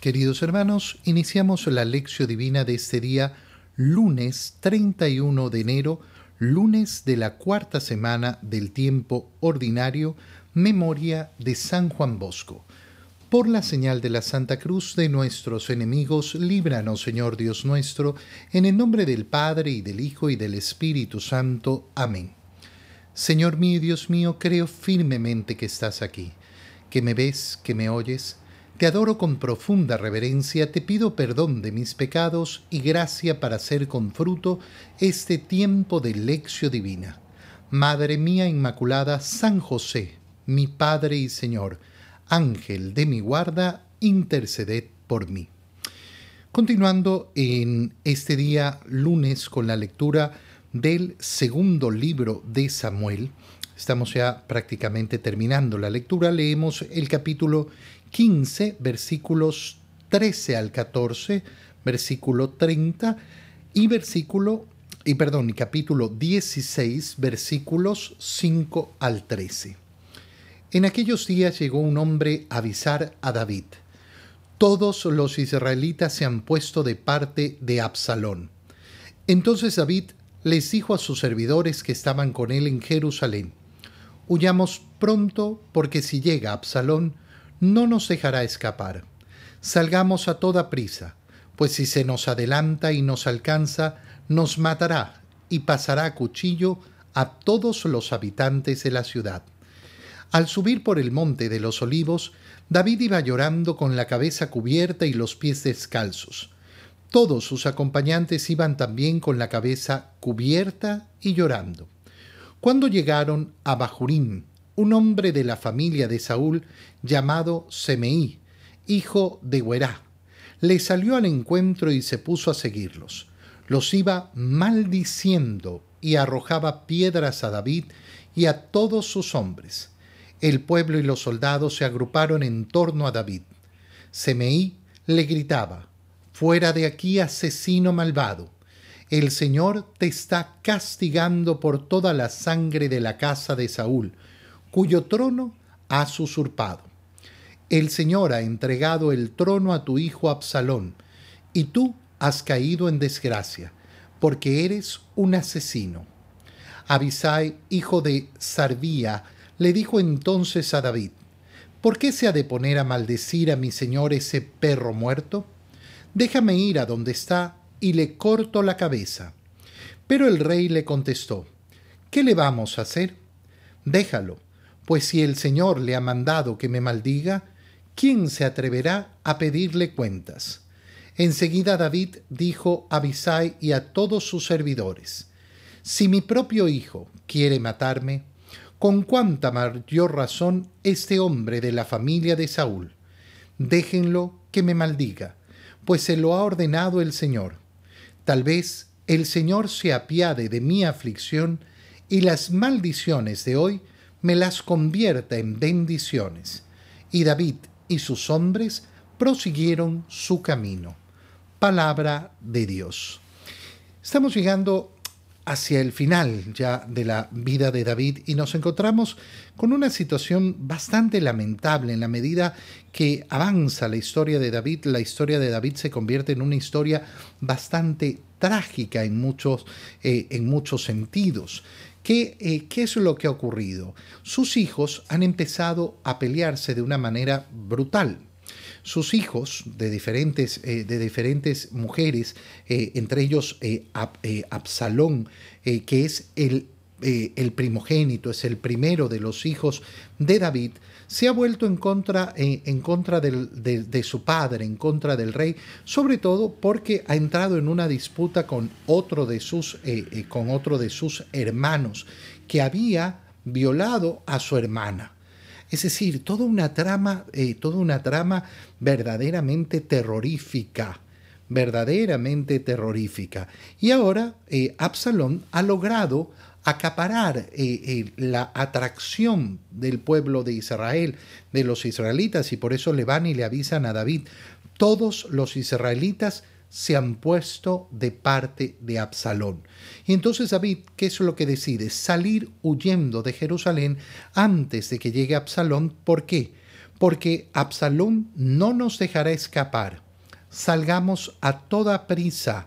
Queridos hermanos, iniciamos la lección divina de este día, lunes 31 de enero, lunes de la cuarta semana del tiempo ordinario, memoria de San Juan Bosco. Por la señal de la Santa Cruz de nuestros enemigos, líbranos, Señor Dios nuestro, en el nombre del Padre y del Hijo y del Espíritu Santo. Amén. Señor mío Dios mío, creo firmemente que estás aquí, que me ves, que me oyes, te adoro con profunda reverencia, te pido perdón de mis pecados y gracia para hacer con fruto este tiempo de lección divina. Madre mía Inmaculada, San José, mi Padre y Señor, Ángel de mi guarda, interceded por mí. Continuando en este día lunes con la lectura del segundo libro de Samuel, estamos ya prácticamente terminando la lectura, leemos el capítulo 15, versículos 13 al 14, versículo 30 y versículo, y perdón, capítulo 16, versículos 5 al 13. En aquellos días llegó un hombre a avisar a David. Todos los israelitas se han puesto de parte de Absalón. Entonces David les dijo a sus servidores que estaban con él en Jerusalén, Huyamos pronto, porque si llega Absalón, no nos dejará escapar. Salgamos a toda prisa, pues si se nos adelanta y nos alcanza, nos matará y pasará a cuchillo a todos los habitantes de la ciudad. Al subir por el monte de los olivos, David iba llorando con la cabeza cubierta y los pies descalzos. Todos sus acompañantes iban también con la cabeza cubierta y llorando. Cuando llegaron a Bajurín, un hombre de la familia de Saúl llamado Semeí, hijo de Huerá. Le salió al encuentro y se puso a seguirlos. Los iba maldiciendo y arrojaba piedras a David y a todos sus hombres. El pueblo y los soldados se agruparon en torno a David. Semeí le gritaba, Fuera de aquí, asesino malvado. El Señor te está castigando por toda la sangre de la casa de Saúl, cuyo trono has usurpado. El Señor ha entregado el trono a tu hijo Absalón, y tú has caído en desgracia, porque eres un asesino. Abisai, hijo de Sarbía, le dijo entonces a David, ¿por qué se ha de poner a maldecir a mi señor ese perro muerto? Déjame ir a donde está y le corto la cabeza. Pero el rey le contestó, ¿qué le vamos a hacer? Déjalo, pues si el Señor le ha mandado que me maldiga, ¿quién se atreverá a pedirle cuentas? Enseguida David dijo a Abisai y a todos sus servidores, Si mi propio hijo quiere matarme, con cuánta mayor razón este hombre de la familia de Saúl. Déjenlo que me maldiga, pues se lo ha ordenado el Señor. Tal vez el Señor se apiade de mi aflicción y las maldiciones de hoy me las convierta en bendiciones. Y David y sus hombres prosiguieron su camino. Palabra de Dios. Estamos llegando hacia el final ya de la vida de David y nos encontramos con una situación bastante lamentable en la medida que avanza la historia de David, la historia de David se convierte en una historia bastante trágica en muchos, eh, en muchos sentidos. Eh, ¿Qué, es lo que ha ocurrido? Sus hijos han empezado a pelearse de una manera brutal. Sus hijos de diferentes, eh, de diferentes mujeres, entre ellos Absalón, que es el el primogénito, es el primero de los hijos de David, se ha vuelto en contra, en, contra de, su padre, en contra del rey, sobre todo porque ha entrado en una disputa con otro de sus, eh, eh, con otro de sus hermanos, que había violado a su hermana. Es decir, toda una trama, eh, toda una trama verdaderamente terrorífica verdaderamente terrorífica. Y ahora Absalón ha logrado acaparar eh, eh, la atracción del pueblo de Israel, de los israelitas, y por eso le van y le avisan a David, todos los israelitas se han puesto de parte de Absalón. Y entonces David, ¿qué es lo que decide? Salir huyendo de Jerusalén antes de que llegue Absalón. ¿Por qué? porque Absalón no nos dejará escapar. Salgamos a toda prisa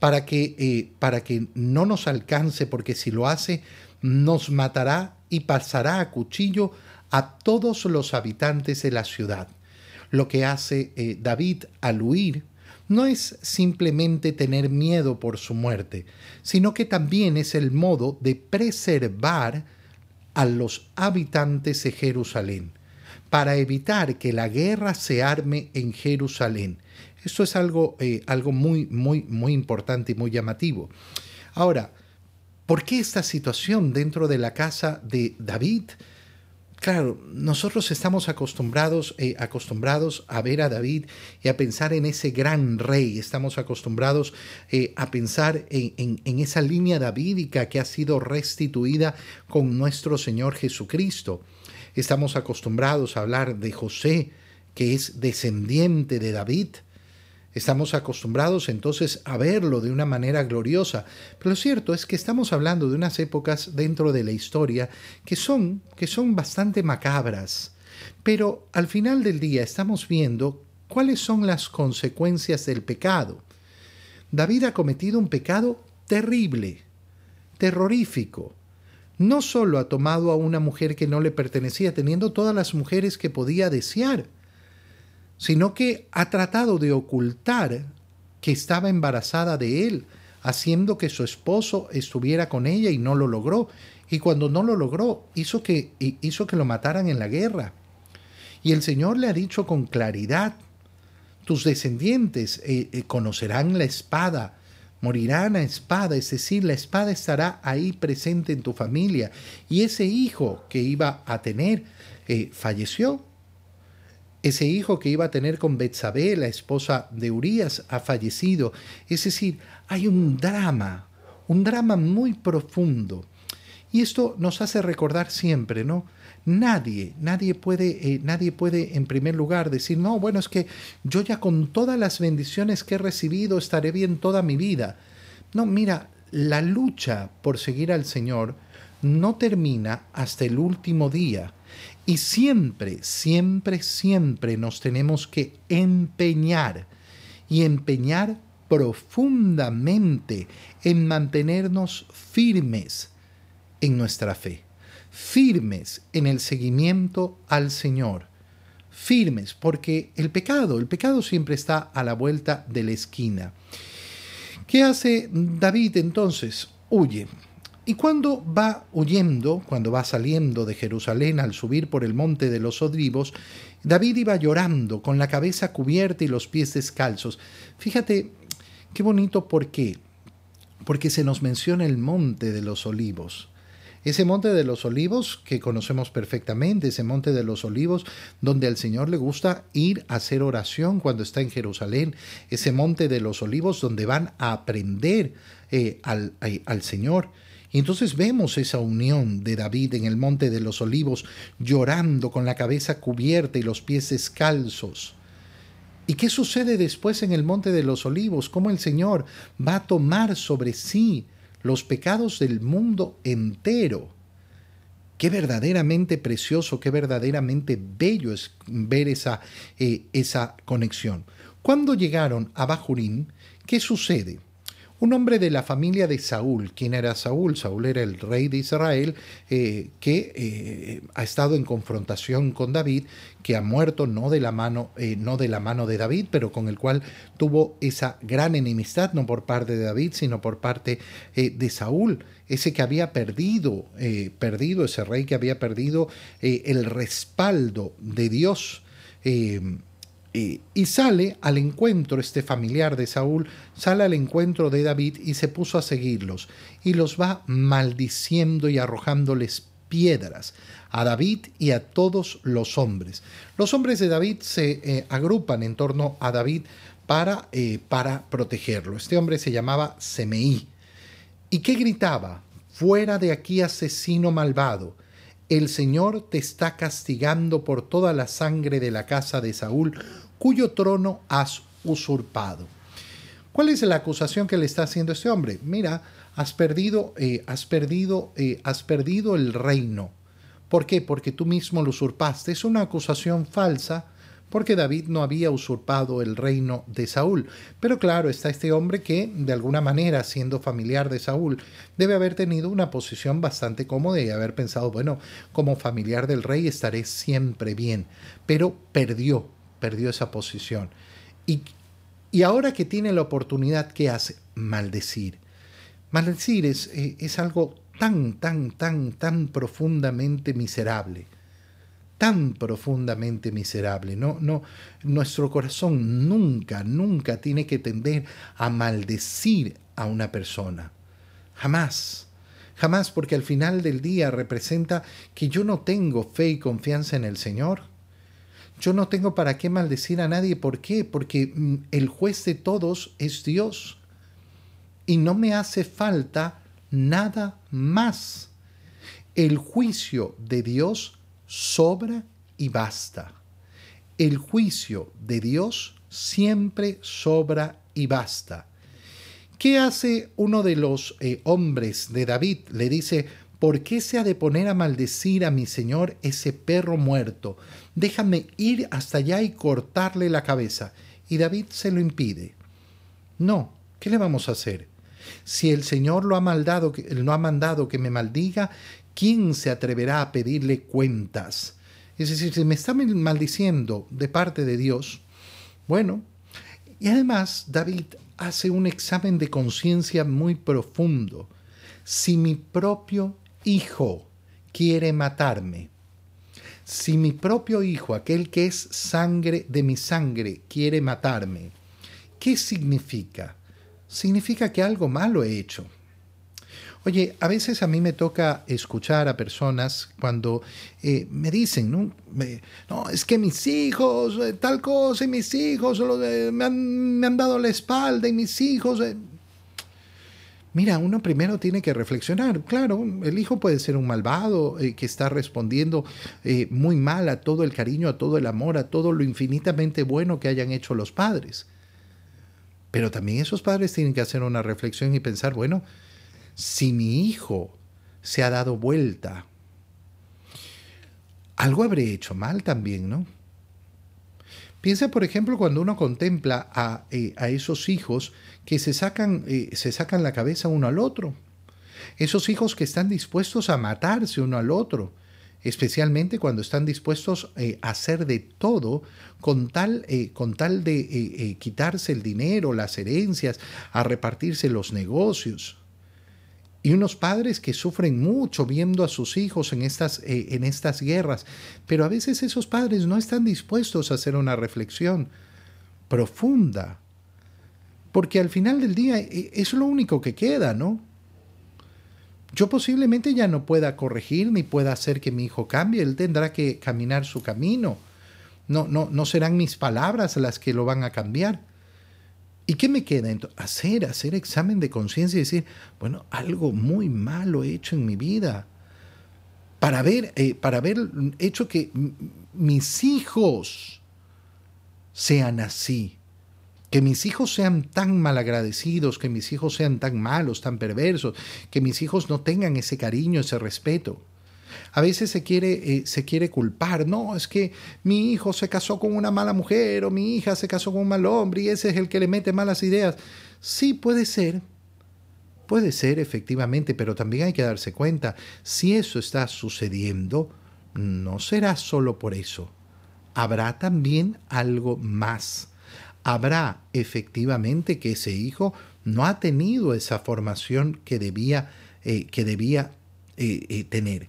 para que, eh, para que no nos alcance, porque si lo hace, nos matará y pasará a cuchillo a todos los habitantes de la ciudad. Lo que hace eh, David al huir no es simplemente tener miedo por su muerte, sino que también es el modo de preservar a los habitantes de Jerusalén, para evitar que la guerra se arme en Jerusalén. Esto es algo, eh, algo muy, muy, muy importante y muy llamativo. Ahora, ¿por qué esta situación dentro de la casa de David? Claro, nosotros estamos acostumbrados, eh, acostumbrados a ver a David y a pensar en ese gran rey, estamos acostumbrados eh, a pensar en, en esa línea davídica que ha sido restituida con nuestro Señor Jesucristo. Estamos acostumbrados a hablar de José, que es descendiente de David. Estamos acostumbrados entonces a verlo de una manera gloriosa, pero lo cierto es que estamos hablando de unas épocas dentro de la historia que son, que son bastante macabras. Pero al final del día estamos viendo cuáles son las consecuencias del pecado. David ha cometido un pecado terrible, terrorífico. No solo ha tomado a una mujer que no le pertenecía, teniendo todas las mujeres que podía desear, sino que ha tratado de ocultar que estaba embarazada de él, haciendo que su esposo estuviera con ella y no lo logró. Y cuando no lo logró, hizo que, hizo que lo mataran en la guerra. Y el Señor le ha dicho con claridad, tus descendientes eh, eh, conocerán la espada, morirán a espada, es decir, la espada estará ahí presente en tu familia. Y ese hijo que iba a tener eh, falleció ese hijo que iba a tener con Betsabé, la esposa de Urías, ha fallecido. Es decir, hay un drama, un drama muy profundo. Y esto nos hace recordar siempre, ¿no? Nadie, nadie puede, eh, nadie puede en primer lugar decir, no, bueno, es que yo ya con todas las bendiciones que he recibido estaré bien toda mi vida. No, mira, la lucha por seguir al Señor no termina hasta el último día. Y siempre, siempre, siempre nos tenemos que empeñar y empeñar profundamente en mantenernos firmes en nuestra fe, firmes en el seguimiento al Señor, firmes porque el pecado, el pecado siempre está a la vuelta de la esquina. ¿Qué hace David entonces? Huye, y cuando va huyendo, cuando va saliendo de Jerusalén al subir por el monte de los Olivos, David iba llorando, con la cabeza cubierta y los pies descalzos. Fíjate qué bonito, ¿por qué? Porque se nos menciona el monte de los olivos. Ese monte de los olivos que conocemos perfectamente, ese monte de los olivos donde al Señor le gusta ir a hacer oración cuando está en Jerusalén, ese monte de los olivos donde van a aprender eh, al, al Señor. Y entonces vemos esa unión de David en el monte de los olivos, llorando con la cabeza cubierta y los pies descalzos. ¿Y qué sucede después en el monte de los olivos? ¿Cómo el Señor va a tomar sobre sí los pecados del mundo entero? Qué verdaderamente precioso, qué verdaderamente bello es ver esa, eh, esa conexión. Cuando llegaron a Bajurín, ¿qué sucede? Un hombre de la familia de Saúl. ¿Quién era Saúl? Saúl era el rey de Israel eh, que eh, ha estado en confrontación con David, que ha muerto no de la mano, eh, no de la mano de David, pero con el cual tuvo esa gran enemistad, no por parte de David, sino por parte de Saúl, ese que había perdido, perdido, ese rey que había perdido el respaldo de Dios y sale al encuentro, este familiar de Saúl, sale al encuentro de David y se puso a seguirlos, y los va maldiciendo y arrojándoles piedras a David y a todos los hombres. Los hombres de David se eh, agrupan en torno a David para, eh, para protegerlo. Este hombre se llamaba Semeí. ¿Y qué gritaba? Fuera de aquí, asesino malvado. El Señor te está castigando por toda la sangre de la casa de Saúl, cuyo trono has usurpado. ¿Cuál es la acusación que le está haciendo este hombre? Mira, has perdido, eh, has perdido, eh, has perdido el reino ¿Por qué? Porque tú mismo lo usurpaste. Es una acusación falsa porque David no había usurpado el reino de Saúl. Pero claro, está este hombre que, de alguna manera, siendo familiar de Saúl, debe haber tenido una posición bastante cómoda y haber pensado, bueno, como familiar del rey estaré siempre bien. Pero perdió, perdió esa posición. Y, y ahora que tiene la oportunidad, ¿qué hace? Maldecir. Maldecir es, eh, es algo tan, tan, tan, tan profundamente miserable tan profundamente miserable. No, no, nuestro corazón nunca, nunca tiene que tender a maldecir a una persona. Jamás. Jamás porque al final del día representa que yo no tengo fe y confianza en el Señor. Yo no tengo para qué maldecir a nadie. ¿Por qué? Porque mm, el juez de todos es Dios. Y no me hace falta nada más. El juicio de Dios sobra y basta. El juicio de Dios siempre sobra y basta. ¿Qué hace uno de los eh, hombres de David? Le dice, ¿por qué se ha de poner a maldecir a mi señor ese perro muerto? Déjame ir hasta allá y cortarle la cabeza. Y David se lo impide. No, ¿qué le vamos a hacer? Si el Señor lo ha, maldado, lo ha mandado que me maldiga, ¿quién se atreverá a pedirle cuentas? Es decir, si me está maldiciendo de parte de Dios, bueno, y además David hace un examen de conciencia muy profundo. Si mi propio hijo quiere matarme, si mi propio hijo, aquel que es sangre de mi sangre, quiere matarme, ¿qué significa? Significa que algo malo he hecho. Oye, a veces a mí me toca escuchar a personas cuando eh, me dicen, ¿no? no, es que mis hijos, eh, tal cosa, y mis hijos eh, me, han, dado la espalda y mis hijos... Mira, uno primero tiene que reflexionar. Claro, el hijo puede ser un malvado que está respondiendo muy mal a todo el cariño, a todo el amor, a todo lo infinitamente bueno que hayan hecho los padres. Pero también esos padres tienen que hacer una reflexión y pensar, bueno, si mi hijo se ha dado vuelta, algo habré hecho mal también, ¿no? Piensa, por ejemplo, cuando uno contempla a, eh, esos hijos que se sacan, eh, se sacan la cabeza uno al otro. Esos hijos que están dispuestos a matarse uno al otro, especialmente cuando están dispuestos eh, a hacer de todo con tal, con tal de quitarse el dinero, las herencias, a repartirse los negocios y unos padres que sufren mucho viendo a sus hijos en estas, eh, en estas guerras, pero a veces esos padres no están dispuestos a hacer una reflexión profunda, porque al final del día eh, es lo único que queda, ¿no? Yo posiblemente ya no pueda corregir ni pueda hacer que mi hijo cambie, él tendrá que caminar su camino. No, no, no serán mis palabras las que lo van a cambiar. ¿Y qué me queda? Entonces, hacer, hacer examen de conciencia y decir, bueno, algo muy malo he hecho en mi vida. Para haber, eh, para haber hecho que mis hijos sean así. Que mis hijos sean tan malagradecidos, que mis hijos sean tan malos, tan perversos, que mis hijos no tengan ese cariño, ese respeto. A veces se quiere, eh, se quiere culpar, no, es que mi hijo se casó con una mala mujer o mi hija se casó con un mal hombre y ese es el que le mete malas ideas. Sí, puede ser, puede ser efectivamente, pero también hay que darse cuenta, si eso está sucediendo, no será solo por eso, habrá también algo más. Habrá efectivamente que ese hijo no ha tenido esa formación que debía, eh, que debía eh, tener.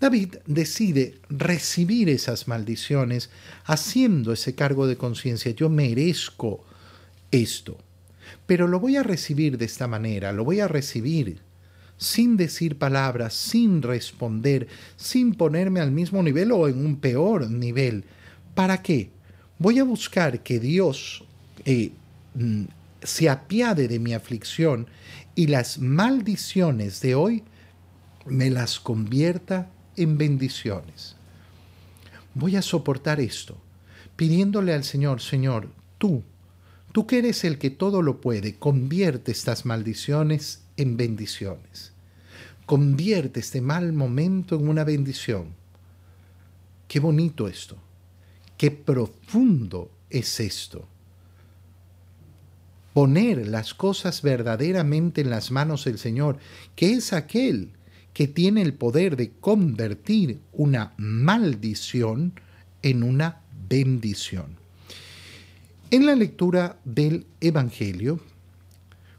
David decide recibir esas maldiciones haciendo ese cargo de conciencia. Yo merezco esto, pero lo voy a recibir de esta manera, lo voy a recibir sin decir palabras, sin responder, sin ponerme al mismo nivel o en un peor nivel. ¿Para qué? Voy a buscar que Dios eh, mm, se apiade de mi aflicción y las maldiciones de hoy me las convierta en bendiciones. Voy a soportar esto, pidiéndole al Señor, Señor, tú, tú que eres el que todo lo puede, convierte estas maldiciones en bendiciones. Convierte este mal momento en una bendición. Qué bonito esto. Qué profundo es esto. Poner las cosas verdaderamente en las manos del Señor, que es aquel que tiene el poder de convertir una maldición en una bendición. En la lectura del Evangelio,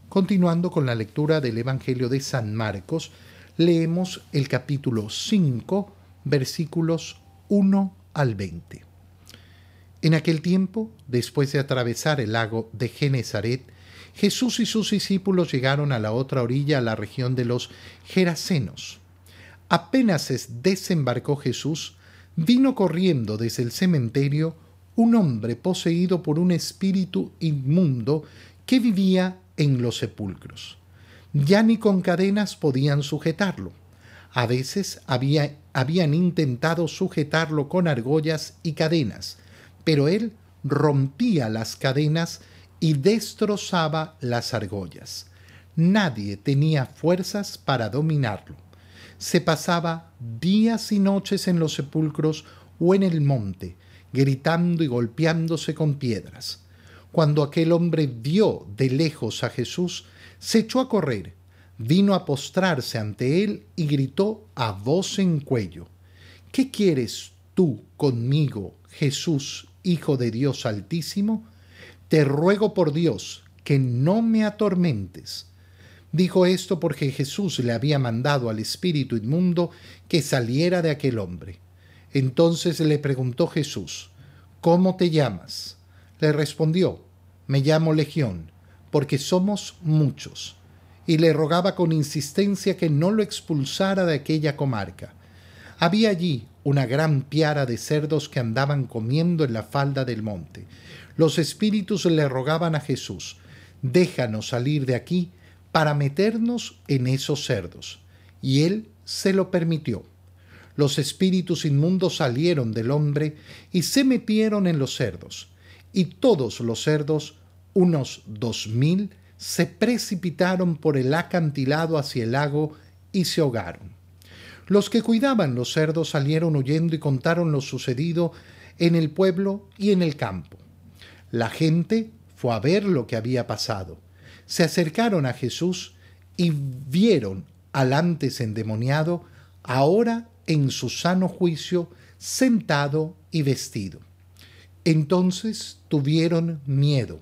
continuando con la lectura del Evangelio de San Marcos, leemos el capítulo 5, versículos 1 al 20. En aquel tiempo, después de atravesar el lago de Genezaret, Jesús y sus discípulos llegaron a la otra orilla, a la región de los Gerasenos. Apenas desembarcó Jesús, vino corriendo desde el cementerio un hombre poseído por un espíritu inmundo que vivía en los sepulcros. Ya ni con cadenas podían sujetarlo. A veces había, habían intentado sujetarlo con argollas y cadenas, pero él rompía las cadenas y destrozaba las argollas. Nadie tenía fuerzas para dominarlo. Se pasaba días y noches en los sepulcros o en el monte, gritando y golpeándose con piedras. Cuando aquel hombre vio de lejos a Jesús, se echó a correr, vino a postrarse ante él y gritó a voz en cuello, ¿Qué quieres tú conmigo, Jesús, Hijo de Dios Altísimo? Te ruego por Dios que no me atormentes. Dijo esto porque Jesús le había mandado al espíritu inmundo que saliera de aquel hombre. Entonces le preguntó Jesús, ¿Cómo te llamas? Le respondió, Me llamo Legión, porque somos muchos. Y le rogaba con insistencia que no lo expulsara de aquella comarca. Había allí una gran piara de cerdos que andaban comiendo en la falda del monte. Los espíritus le rogaban a Jesús, déjanos salir de aquí para meternos en esos cerdos. Y él se lo permitió los espíritus inmundos salieron del hombre y se metieron en los cerdos, y todos los cerdos, unos dos mil, se precipitaron por el acantilado hacia el lago y se ahogaron. Los que cuidaban los cerdos salieron huyendo y contaron lo sucedido en el pueblo y en el campo. La gente fue a ver lo que había pasado. Se acercaron a Jesús y vieron al antes endemoniado ahora en su sano juicio, sentado y vestido. Entonces tuvieron miedo,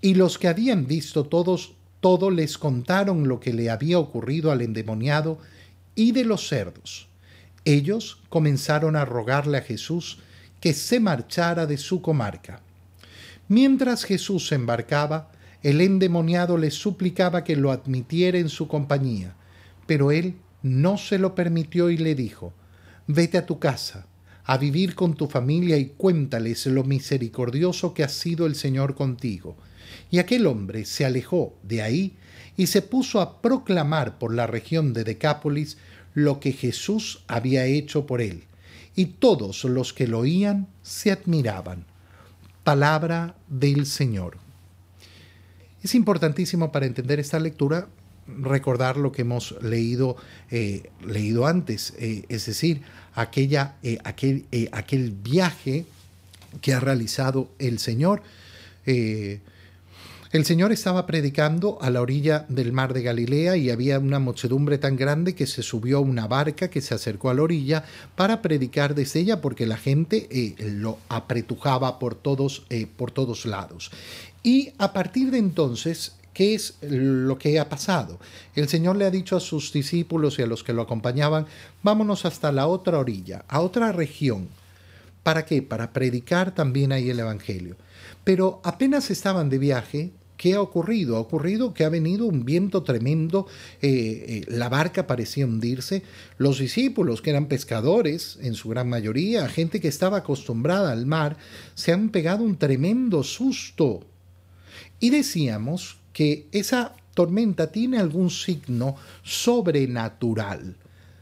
y los que habían visto todos, todo les contaron lo que le había ocurrido al endemoniado y de los cerdos. Ellos comenzaron a rogarle a Jesús que se marchara de su comarca. Mientras Jesús se embarcaba, el endemoniado le suplicaba que lo admitiera en su compañía, pero él no se lo permitió y le dijo, Vete a tu casa, a vivir con tu familia y cuéntales lo misericordioso que ha sido el Señor contigo. Y aquel hombre se alejó de ahí y se puso a proclamar por la región de Decápolis lo que Jesús había hecho por él. Y todos los que lo oían se admiraban. Palabra del Señor. Es importantísimo para entender esta lectura recordar lo que hemos leído, eh, leído antes, eh, es decir, aquella, eh, aquel, aquel, viaje que ha realizado el Señor. El Señor estaba predicando a la orilla del mar de Galilea y había una muchedumbre tan grande que se subió a una barca que se acercó a la orilla para predicar desde ella porque la gente lo apretujaba por todos, por todos lados. Y a partir de entonces ¿Qué es lo que ha pasado? El Señor le ha dicho a sus discípulos y a los que lo acompañaban, vámonos hasta la otra orilla, a otra región. ¿Para qué? Para predicar también ahí el Evangelio. Pero apenas estaban de viaje, ¿qué ha ocurrido? Ha ocurrido que ha venido un viento tremendo, eh, eh, la barca parecía hundirse, los discípulos, que eran pescadores en su gran mayoría, gente que estaba acostumbrada al mar, se han pegado un tremendo susto. Y decíamos que esa tormenta tiene algún signo sobrenatural,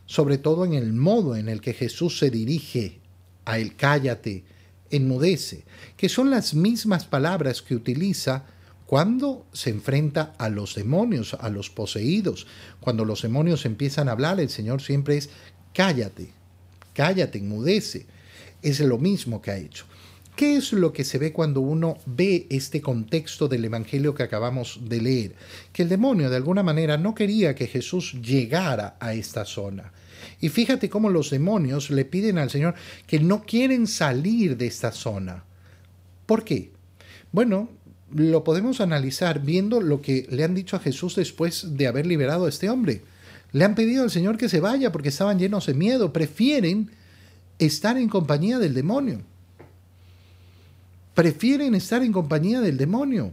sobre todo en el modo en el que Jesús se dirige a él, cállate, enmudece, que son las mismas palabras que utiliza cuando se enfrenta a los demonios, a los poseídos. Cuando los demonios empiezan a hablar, el Señor siempre es cállate, cállate, enmudece. es lo mismo que ha hecho. ¿Qué es lo que se ve cuando uno ve este contexto del Evangelio que acabamos de leer? Que el demonio de alguna manera no quería que Jesús llegara a esta zona. Y fíjate cómo los demonios le piden al Señor que no quieren salir de esta zona. ¿Por qué? Bueno, lo podemos analizar viendo lo que le han dicho a Jesús después de haber liberado a este hombre. Le han pedido al Señor que se vaya porque estaban llenos de miedo, prefieren estar en compañía del demonio prefieren estar en compañía del demonio.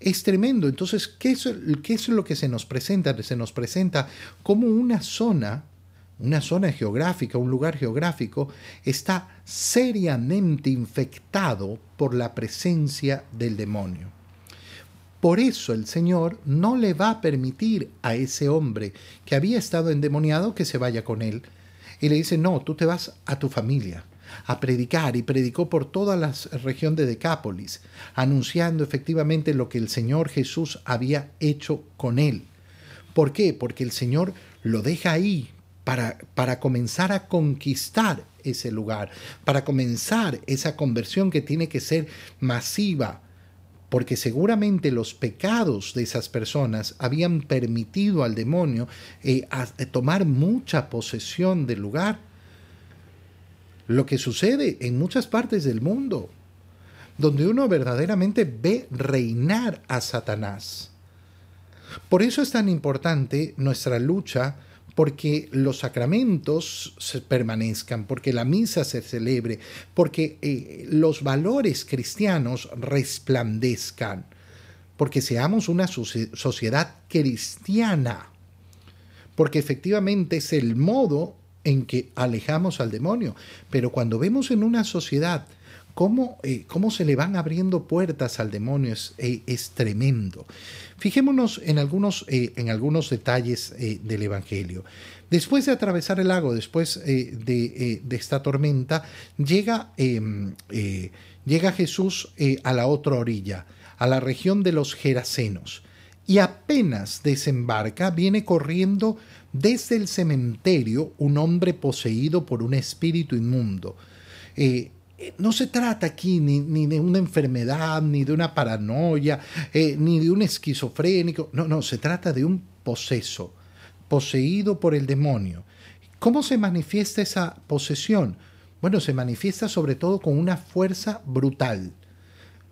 Es tremendo. Entonces, ¿qué es, ¿qué es, lo que se nos presenta? Se nos presenta como una zona, una zona geográfica, un lugar geográfico, está seriamente infectado por la presencia del demonio. Por eso el Señor no le va a permitir a ese hombre que había estado endemoniado que se vaya con él. Y le dice, no, tú te vas a tu familia a predicar y predicó por toda la región de Decápolis, anunciando efectivamente lo que el Señor Jesús había hecho con él. ¿Por qué? Porque el Señor lo deja ahí para, para comenzar a conquistar ese lugar, para comenzar esa conversión que tiene que ser masiva, porque seguramente los pecados de esas personas habían permitido al demonio eh, tomar mucha posesión del lugar lo que sucede en muchas partes del mundo, donde uno verdaderamente ve reinar a Satanás. Por eso es tan importante nuestra lucha porque los sacramentos se permanezcan, porque la misa se celebre, porque eh, los valores cristianos resplandezcan, porque seamos una sociedad cristiana, porque efectivamente es el modo en que alejamos al demonio. Pero cuando vemos en una sociedad cómo, eh, cómo se le van abriendo puertas al demonio es, eh, es tremendo. Fijémonos en algunos, eh, en algunos detalles del Evangelio. Después de atravesar el lago, después de, de, esta tormenta, llega, em, llega Jesús a la otra orilla, a la región de los Gerasenos. Y apenas desembarca, viene corriendo desde el cementerio un hombre poseído por un espíritu inmundo. No se trata aquí ni, de una enfermedad, ni de una paranoia, eh, ni de un esquizofrénico. No, no, se trata de un poseso, poseído por el demonio. ¿Cómo se manifiesta esa posesión? Bueno, se manifiesta sobre todo con una fuerza brutal.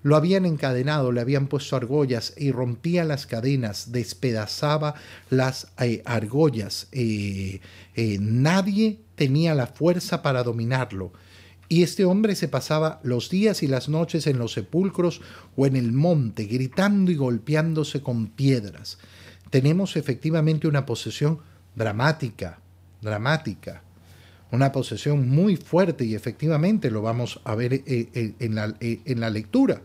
Lo habían encadenado, le habían puesto argollas y rompía las cadenas, despedazaba las eh, argollas. Eh, eh, nadie tenía la fuerza para dominarlo. Y este hombre se pasaba los días y las noches en los sepulcros o en el monte, gritando y golpeándose con piedras. Tenemos efectivamente una posesión dramática, dramática, una posesión muy fuerte y efectivamente lo vamos a ver en la, en la lectura.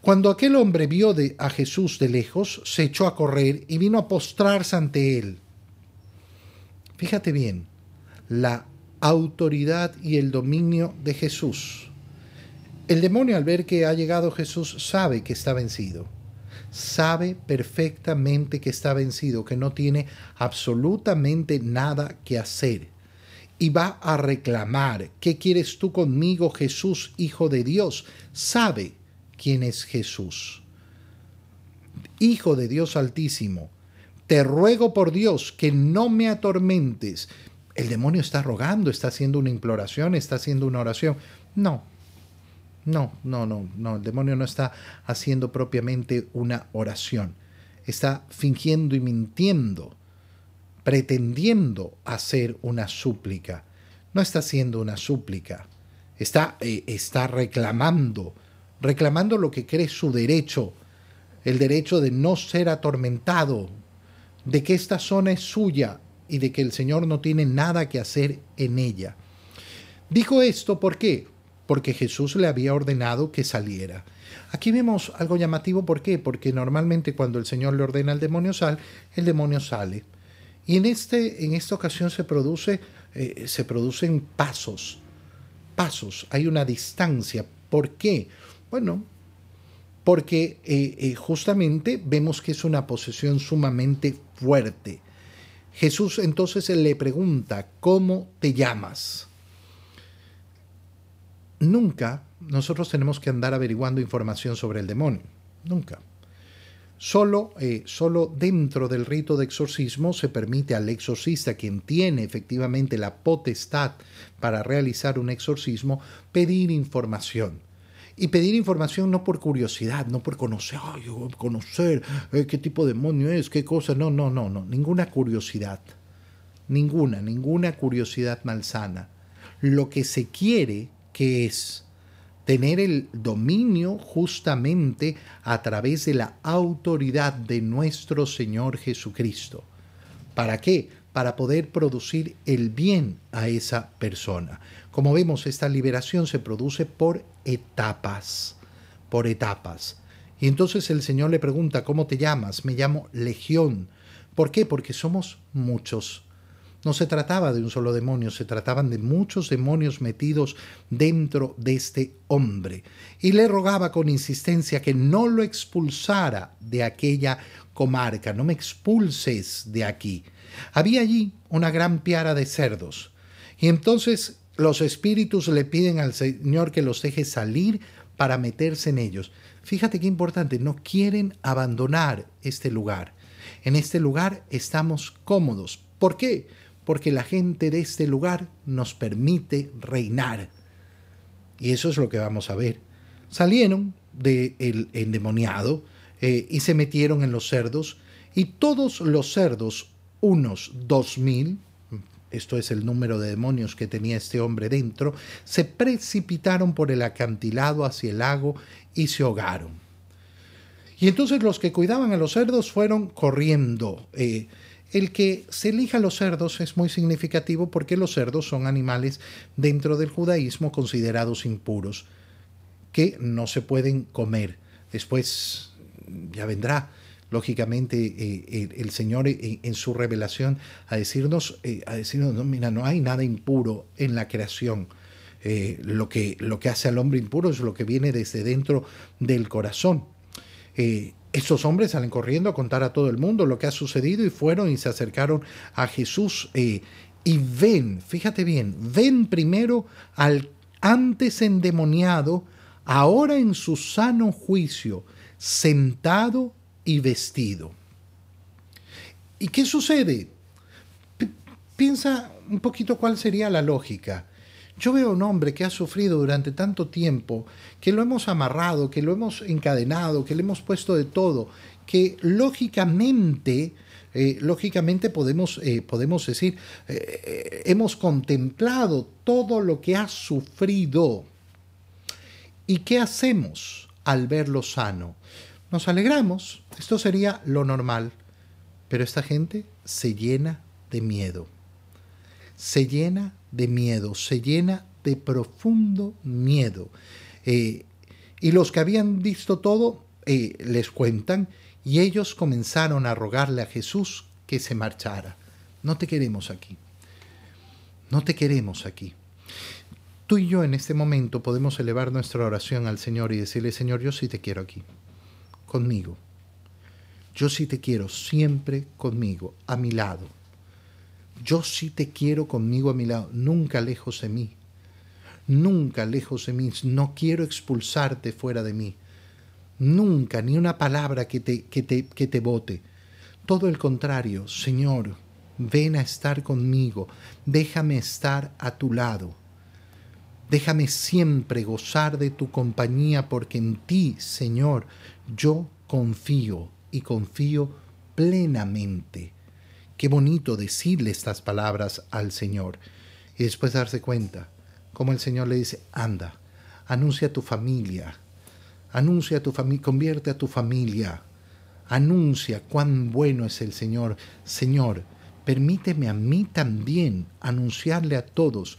Cuando aquel hombre vio a Jesús de lejos, se echó a correr y vino a postrarse ante él. Fíjate bien, la autoridad y el dominio de Jesús. El demonio al ver que ha llegado Jesús sabe que está vencido. Sabe perfectamente que está vencido, que no tiene absolutamente nada que hacer. Y va a reclamar, ¿qué quieres tú conmigo, Jesús, Hijo de Dios? Sabe quién es Jesús. Hijo de Dios Altísimo, te ruego por Dios que no me atormentes. El demonio está rogando, está haciendo una imploración, está haciendo una oración. No, no, no, no, no, el demonio no está haciendo propiamente una oración. Está fingiendo y mintiendo, pretendiendo hacer una súplica. No está haciendo una súplica, está, eh, está reclamando reclamando lo que cree su derecho, el derecho de no ser atormentado, de que esta zona es suya y de que el Señor no tiene nada que hacer en ella. Dijo esto ¿por qué? Porque Jesús le había ordenado que saliera. Aquí vemos algo llamativo, ¿por qué? Porque normalmente cuando el Señor le ordena al demonio sal, el demonio sale. Y en, este, en esta ocasión se, produce, eh, se producen pasos, pasos, hay una distancia. ¿Por qué? Bueno, porque eh, eh, justamente vemos que es una posesión sumamente fuerte. Jesús entonces le pregunta, ¿cómo te llamas? nunca nosotros tenemos que andar averiguando información sobre el demonio. Nunca. Solo, eh, solo, dentro del rito de exorcismo se permite al exorcista, quien tiene efectivamente la potestad para realizar un exorcismo, pedir información. Y pedir información no por curiosidad, no por conocer, ay, conocer eh, qué tipo de demonio es, qué cosa. No, no, no, no. Ninguna curiosidad. Ninguna, ninguna curiosidad malsana. Lo que se quiere que es tener el dominio justamente a través de la autoridad de nuestro Señor Jesucristo. ¿Para qué? Para poder producir el bien a esa persona. Como vemos, esta liberación se produce por etapas, por etapas. Y entonces el Señor le pregunta, ¿cómo te llamas? Me llamo Legión. ¿Por qué? Porque somos muchos. No se trataba de un solo demonio, se trataban de muchos demonios metidos dentro de este hombre. Y le rogaba con insistencia que no lo expulsara de aquella comarca, no me expulses de aquí. Había allí una gran piara de cerdos. Y entonces los espíritus le piden al Señor que los deje salir para meterse en ellos. Fíjate qué importante, no quieren abandonar este lugar. En este lugar estamos cómodos. ¿Por qué? porque la gente de este lugar nos permite reinar. Y eso es lo que vamos a ver. Salieron del endemoniado eh, y se metieron en los cerdos, y todos los cerdos, unos dos mil, esto es el número de demonios que tenía este hombre dentro, se precipitaron por el acantilado hacia el lago y se ahogaron. Y entonces los que cuidaban a los cerdos fueron corriendo. Eh, el que se elija los cerdos es muy significativo porque los cerdos son animales dentro del judaísmo considerados impuros, que no se pueden comer. Después ya vendrá, lógicamente, eh, el, Señor eh, en, su revelación a decirnos, eh, a decirnos, no, mira, no hay nada impuro en la creación. lo, que, lo que hace al hombre impuro es lo que viene desde dentro del corazón. Estos hombres salen corriendo a contar a todo el mundo lo que ha sucedido y fueron y se acercaron a Jesús eh, y ven, fíjate bien, ven primero al antes endemoniado, ahora en su sano juicio, sentado y vestido. ¿Y qué sucede? piensa un poquito cuál sería la lógica. Yo veo un hombre que ha sufrido durante tanto tiempo, que lo hemos amarrado, que lo hemos encadenado, que le hemos puesto de todo, que lógicamente, eh, lógicamente podemos, eh, podemos decir, eh, hemos contemplado todo lo que ha sufrido. ¿Y qué hacemos al verlo sano? Nos alegramos, esto sería lo normal, pero esta gente se llena de miedo. Se llena de miedo, se llena de profundo miedo. Eh, y los que habían visto todo eh, les cuentan y ellos comenzaron a rogarle a Jesús que se marchara. No te queremos aquí. No te queremos aquí. Tú y yo en este momento podemos elevar nuestra oración al Señor y decirle, Señor, yo sí te quiero aquí, conmigo. Yo sí te quiero siempre conmigo, a mi lado. Yo sí te quiero conmigo a mi lado, nunca lejos de mí. Nunca lejos de mí. No quiero expulsarte fuera de mí. Nunca, ni una palabra que te, que te, que te bote. Todo el contrario, Señor, ven a estar conmigo. Déjame estar a tu lado. Déjame siempre gozar de tu compañía porque en ti, Señor, yo confío y confío plenamente. Qué bonito decirle estas palabras al Señor y después darse cuenta como el Señor le dice, anda, anuncia a tu familia, anuncia a tu familia, convierte a tu familia, anuncia cuán bueno es el Señor. Señor, permíteme a mí también anunciarle a todos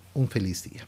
un feliz día.